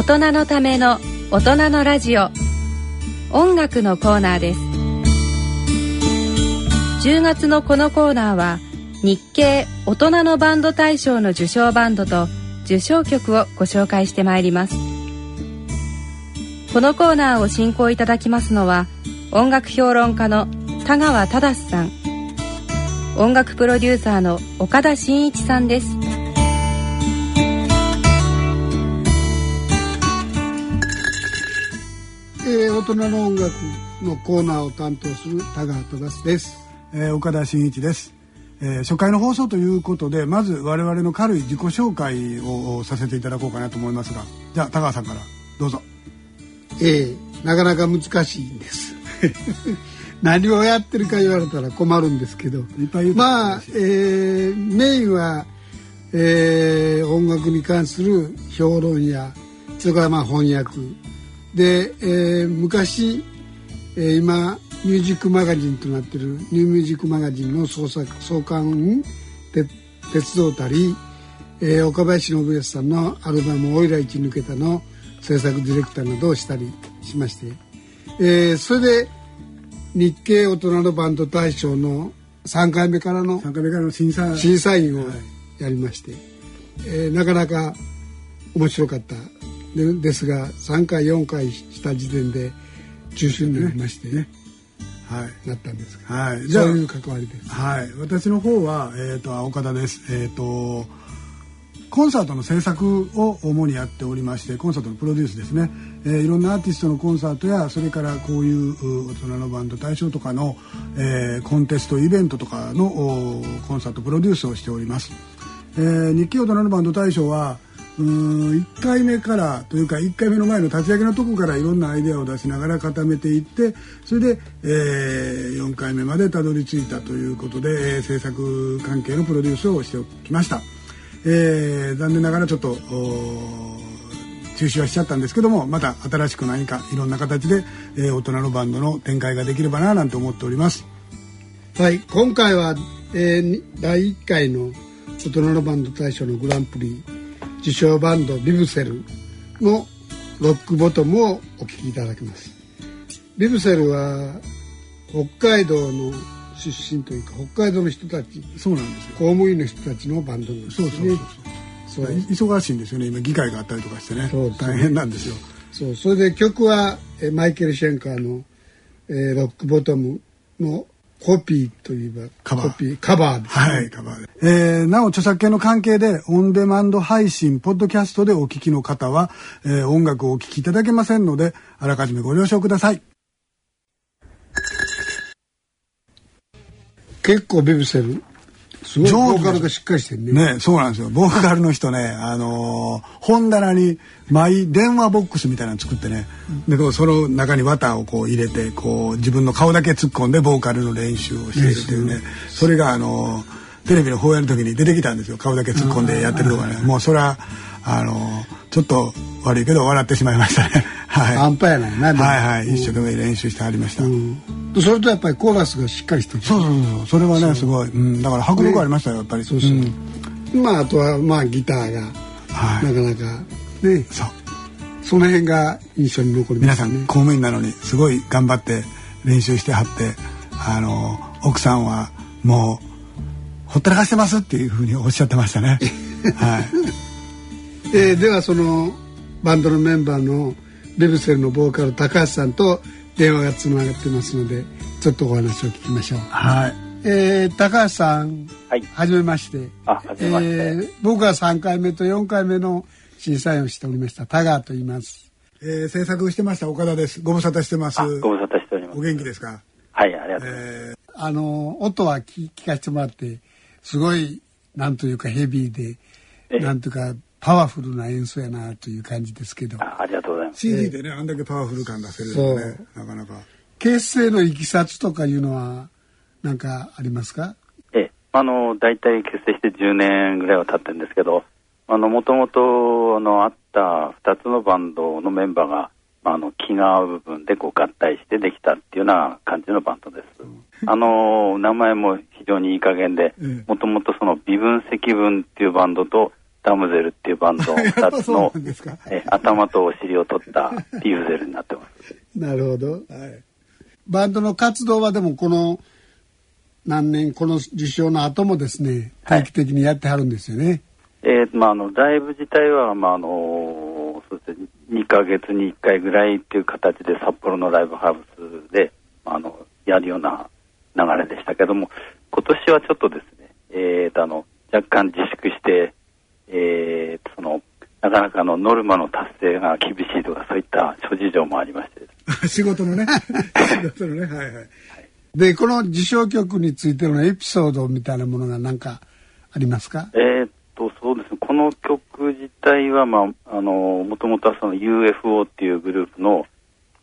大人のための大人のラジオ。音楽のコーナーです。10月のこのコーナーは日経大人のバンド大賞の受賞バンドと受賞曲をご紹介してまいります。このコーナーを進行いただきますのは音楽評論家の田川忠さん。音楽プロデューサーの岡田真一さんです。えー、大人の音楽のコーナーを担当する田川忠です、えー、岡田真一です。えー、初回の放送ということでまず我々の軽い自己紹介をさせていただこうかなと思いますがじゃあ田川さんからどうぞ。えー、なかなか難しいんです。何をやってるか言われたら困るんですけど。まあ、えー、メインは、えー、音楽に関する評論やそれからまあ翻訳で、えー、昔、えー、今ミュージックマガジンとなってるニューミュージックマガジンの創作創刊で鉄道たり、えー、岡林信康さんのアルバム「おいら一抜けた」の制作ディレクターなどをしたりしまして、えー、それで日系大人のバンド大賞の3回目からの3回目からの審査。審査員をやりまして、はい、えー、なかなか面白かったでですが3回4回した時点で中止になりましてね。はい、なったんですはい、じゃあそういう関わりです。はい、私の方はえっ、ー、と岡田です。えっ、ー、とコンサートの制作を主にやっておりましてコンサートのプロデュースですね、えー、いろんなアーティストのコンサートやそれからこういう大人のバンド大賞とかの、えー、コンテストイベントとかのコンサートプロデュースをしております、えー、日記大人のバンド大賞はうん1回目からというか1回目の前の立ち上げのとこからいろんなアイデアを出しながら固めていってそれで、えー、4回目までたどり着いたということで、えー、制作関係のプロデュースをしておきました、えー、残念ながらちょっと中止はしちゃったんですけどもまた新しく何かいろんな形で、えー、大人のバンドの展開ができればななんて思っております。はい今回は、えー、第1回の大人のバンド大賞のグランプリ受賞バンドビブセルのロックボトムをお聴きいただきます。ビブセルは北海道の出身というか北海道の人たちそうなんですよ。公務員の人たちのバンドなんですね。そうそうそうそう。忙しいんですよね。今議会があったりとかしてね。そう大変なんですよ。そう。それで曲はえマイケル・シェンカーの、えー、ロックボトムのコピーといえばカバー。コピー、カバーです、ね、はい、カバーで。えー、なお著作権の関係でオンデマンド配信、ポッドキャストでお聞きの方は、えー、音楽をお聴きいただけませんので、あらかじめご了承ください。結構ベビセルすごいボーカルがしっかりしてるね。ね、そうなんですよ。ボーカルの人ね、あのー、本棚にマイ電話ボックスみたいなの作ってね、うん、でその中に綿をこう入れて、こう自分の顔だけ突っ込んでボーカルの練習をしているというね、それがあのー、テレビの放映の時に出てきたんですよ。顔だけ突っ込んでやってるとかね。もうそれはあのちょっと悪いけど笑ってしまいましたね。はい。半端やないな。はいはい。一生懸命練習してありました。それとやっぱりコーラスがしっかりしてる。そうそうそう。それはねすごい。うん。だから迫力ありましたよやっぱり。そうそう。まああとはまあギターが、はい、なかなかね。そう。その辺が印象に残ります、ね、皆さん公務員なのにすごい頑張って練習してはってあの奥さんはもうほったらかしてますっていうふうにおっしゃってましたね。はい。えー、ではそのバンドのメンバーのレブセルのボーカル高橋さんと電話がつながってますのでちょっとお話を聞きましょう。はい。えー、高橋さん、はい、はじめまして。あ、はじめまして。えー、僕は3回目と4回目の審査員をしておりました田川と言います。えー、制作してました岡田です。ご無沙汰してます。ご無沙汰しております。お元気ですか？はい、ありがとうございます。えー、あの音は聞聞かせてもらってすごいなんというかヘビーで、なんというかパワフルな演奏やなという感じですけど。ありがとうございます。CD でねあんだけパワフル感出せるのねなかなか。結成のいきさつとかいうのは何かありますか？ええ。あの大体結成して10年ぐらいは経ってるんですけどあのもともとあのあった2つのバンドのメンバーがあの気が合う部分でこう合体してできたっていうような感じのバンドです。あの名前も非常にいい加減で、もともとその微分積分っていうバンドとダムゼルっていうバンド2 つのえ頭とお尻を取ったディーゼルになってます。なるほど。はいバンドの活動はでもこの何年この受賞の後もですねはい定期的にやってはるんですよね。えーまあ、あのライブ自体は、まああのそうですね、2ヶ月に1回ぐらいっていう形で札幌のライブハウスで、まあ、あのやるような流れでしたけども今年はちょっとですね、えーとあの若干自粛して、えーとそのなかなかのノルマの達成が厳しいとかそういった諸事情もありまして。仕事のね。仕事のね。はいはい。でこの受賞曲についてのエピソードみたいなものが何かありますか？えーっと、そうですね、この曲自体は、まあ、あの、もともとはその UFO っていうグループの、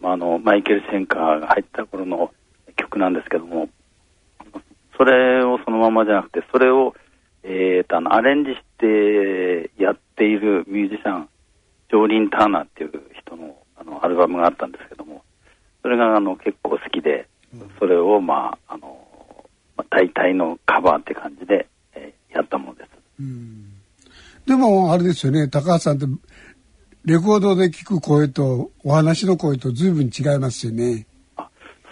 まあ、あの、マイケル・シェンカーが入った頃の曲なんですけども、それをそのままじゃなくて、それを、えーっと、あの、アレンジしてやっているミュージシャン、ジョーリン・ターナーっていう人の、あの、アルバムがあったんですけども、それが、あの、結構好きで、それを、まあ、あの、大体のカバーって感じで、えーやったものです。でもあれですよね高橋さんってレコードで聞く声とお話の声と随分違いますよね。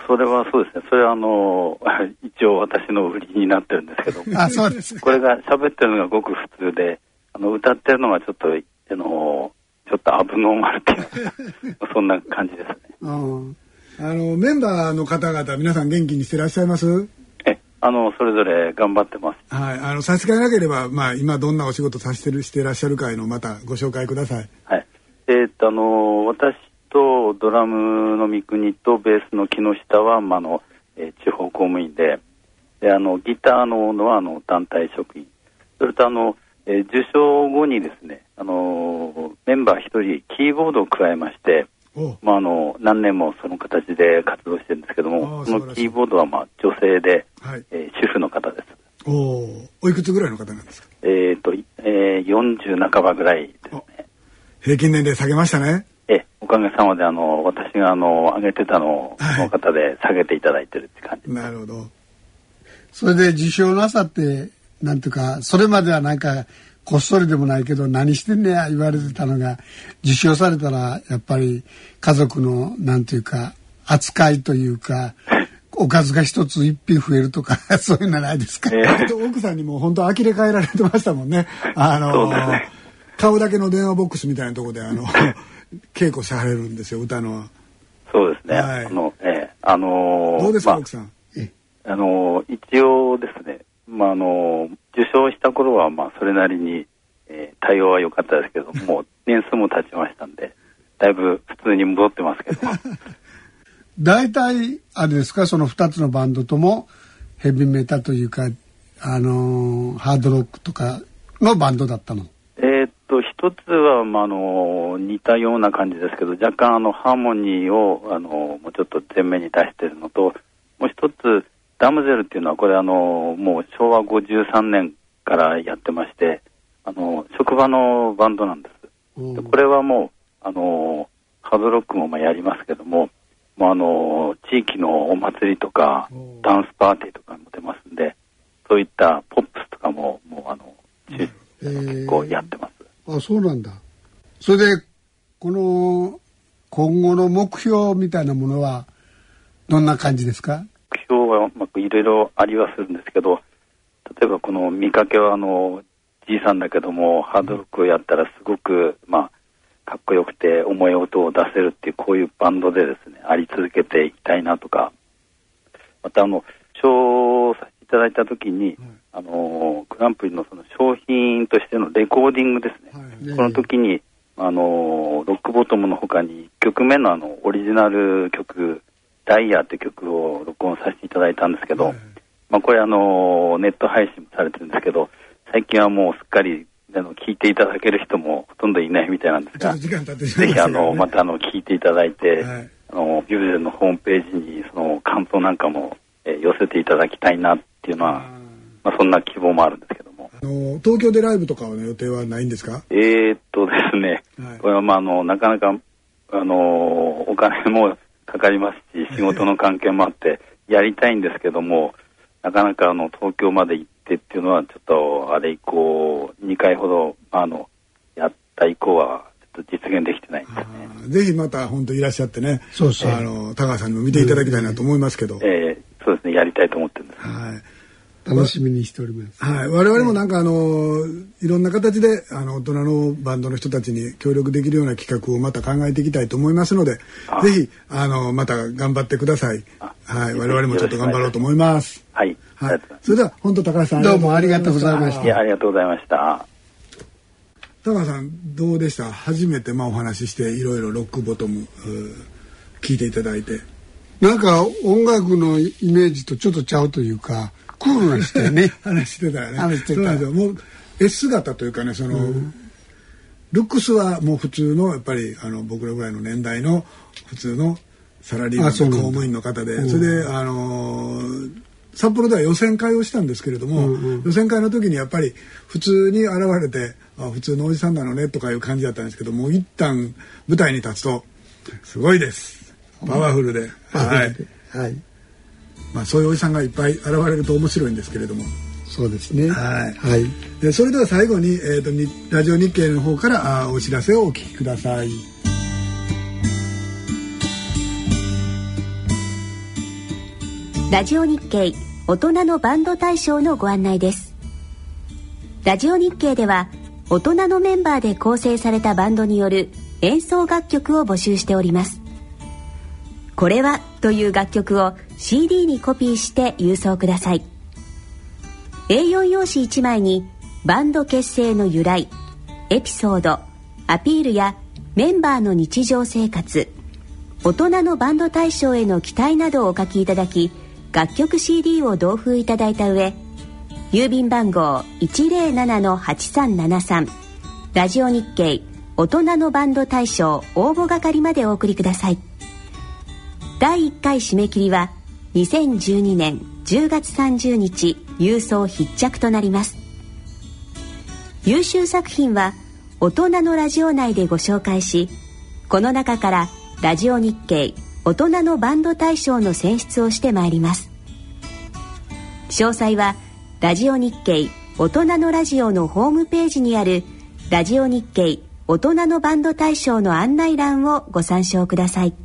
あそれはそうですね、それはあの、一応私の売りになってるんですけど、あそうですか。これが喋ってるのがごく普通で、あの歌ってるのがちょっと、あの、ちょっとアブノーマルっていうか、そんな感じですね。うんあのメンバーの方々皆さん元気にしてらっしゃいます？え、あの、それぞれ頑張ってます。はいあの差し支えなければまあ今どんなお仕事させてるしてらっしゃるかのをまたご紹介くださいはい。えーっと、あの、私とドラムの三国とベースの木下は、まあ、あの、えー地方公務員で、で、あの、ギターののは、あの、団体職員。それと、あの、えー受賞後にですね、あの、メンバー一人、キーボードを加えまして、おまあ、あの、何年もその形で活動してるんですけどあも、そのキーボードは、まあ、女性で、はいえー主婦の方です。おおおいくつぐらいの方なんですか？えーっと、えー40半ばぐらいですね。平均年齢下げましたねえ、おかげさまで、あの、私が、あの、上げてたのを、はの方で下げていただいてるって感じ。なるほど。それで受賞なさってなんていうかそれまではなんかこっそりでもないけど何してんねや言われてたのが受賞されたらやっぱり家族のなんていうか扱いというか おかずが一つ一品増えるとかそういうのないですか、えー 奥さんにも本当呆れ返られてましたもんね。あのね。顔だけの電話ボックスみたいなところであの 稽古されるんですよ歌のそうですね。はい。あの、えーあのーどうですか、まあ奥さん？あのー一応ですね、まあ、あのー受賞した頃は、まあ、それなりに、えー対応は良かったですけど、もう年数も経ちましたんで、だいぶ普通に戻ってますけど、大体あれですかその2つのバンドともヘビメタというかあのーハードロックとかのバンドだったの？一つは、まあ、あの、似たような感じですけど、若干、あの、ハーモニーを、あの、もうちょっと前面に出してるのと、もう一つ、ダムゼルっていうのは、これ、あの、もう昭和53年からやってまして、あの、職場のバンドなんです。でこれはもう、あの、ハードロックもまあやりますけども、もうあの、地域のお祭りとかダンスパーティーとかも出ますんで、そういったポップスとかも、もうあの、結構やってます。あそうなんだ。それでこの今後の目標みたいなものはどんな感じですか？目標は、まあ、いろいろありはするんですけど、例えばこの見かけはあの、じいさんだけども、ハードロックをやったらすごく、まあ、かっこよくて重い音を出せるっていう、こういうバンドでですね、あり続けていきたいなとか、またあの、賞をさせていただいたときに、あの、グランプリのその商品としてのレコーディングですね。はいこの時に、あの、ロックボトムの他に、1曲目のあの、オリジナル曲、ダイヤって曲を録音させていただいたんですけど、はいまあこれあの、ネット配信もされてるんですけど、最近はもうすっかり、あの、聞いていただける人もほとんどいないみたいなんですが、ぜひあの、またあの、聞いていただいて、はい。あの、ビブゼルのホームページにその感想なんかも、えー寄せていただきたいなっていうのは、まあそんな希望もあるんですけど。も。あの東京でライブとかの予定はないんですか？えー、っとですね、はい。これはまああの、なかなか、あの、お金もかかりますし、仕事の関係もあって、やりたいんですけども、なかなかあの、東京まで行ってっていうのはちょっとあれ以降2回ほどあのやった以降はちょっと実現できてないんですね。ぜひまた本当いらっしゃってねそうそうあの高橋さんにも見ていただきたいなと思いますけど、えー、そうですね。やりたいと思ってるんです。はい楽しみにしております。はい、我々もなんかあのいろんな形であの大人のバンドの人たちに協力できるような企画をまた考えていきたいと思いますのであぜひあのまた頑張ってください。はい、我々もちょっと頑張ろうと思います。はい。はいそれでは本当高橋さんどうもありがとうございましたすいや、ありがとうございました。高橋さんどうでした？初めてまあお話ししていろいろロックボトム聞いていただいて。なんか音楽のイメージとちょっとちゃうというか、クールな人やね。話してたよね。話してた。そうなんですよ。もう S 姿というかね、その、ルックスはもう普通のやっぱりあの僕らぐらいの年代の普通のサラリーマン公務員の方で、それであのー札幌では予選会をしたんですけれども、予選会の時にやっぱり普通に現れてあ普通のおじさんなのねとかいう感じだったんですけどもう一旦舞台に立つとすごいです。パワフルで、はい。はい。まあ、そういうおじさんがいっぱい現れると面白いんですけれどもそうですね。はいはい。でそれでは最後に、えー、とにラジオ日経の方からあーお知らせをお聞きください。ラジオ日経大人のバンド大賞のご案内ですラジオ日経では大人のメンバーで構成されたバンドによる演奏楽曲を募集しておりますこれはという楽曲を CD にコピーして郵送ください。A4 用紙1枚にバンド結成の由来エピソードアピールやメンバーの日常生活大人のバンド大賞への期待などをお書きいただき楽曲 CD を同封いただいた上郵便番号107-8373ラジオ日経大人のバンド大賞応募係までお送りください。第1回締め切りは2012年10月30日郵送必着となります。優秀作品は大人のラジオ内でご紹介しこの中からラジオ日経大人のバンド大賞の選出をしてまいります。詳細はラジオ日経大人のラジオのホームページにあるラジオ日経大人のバンド大賞の案内欄をご参照ください。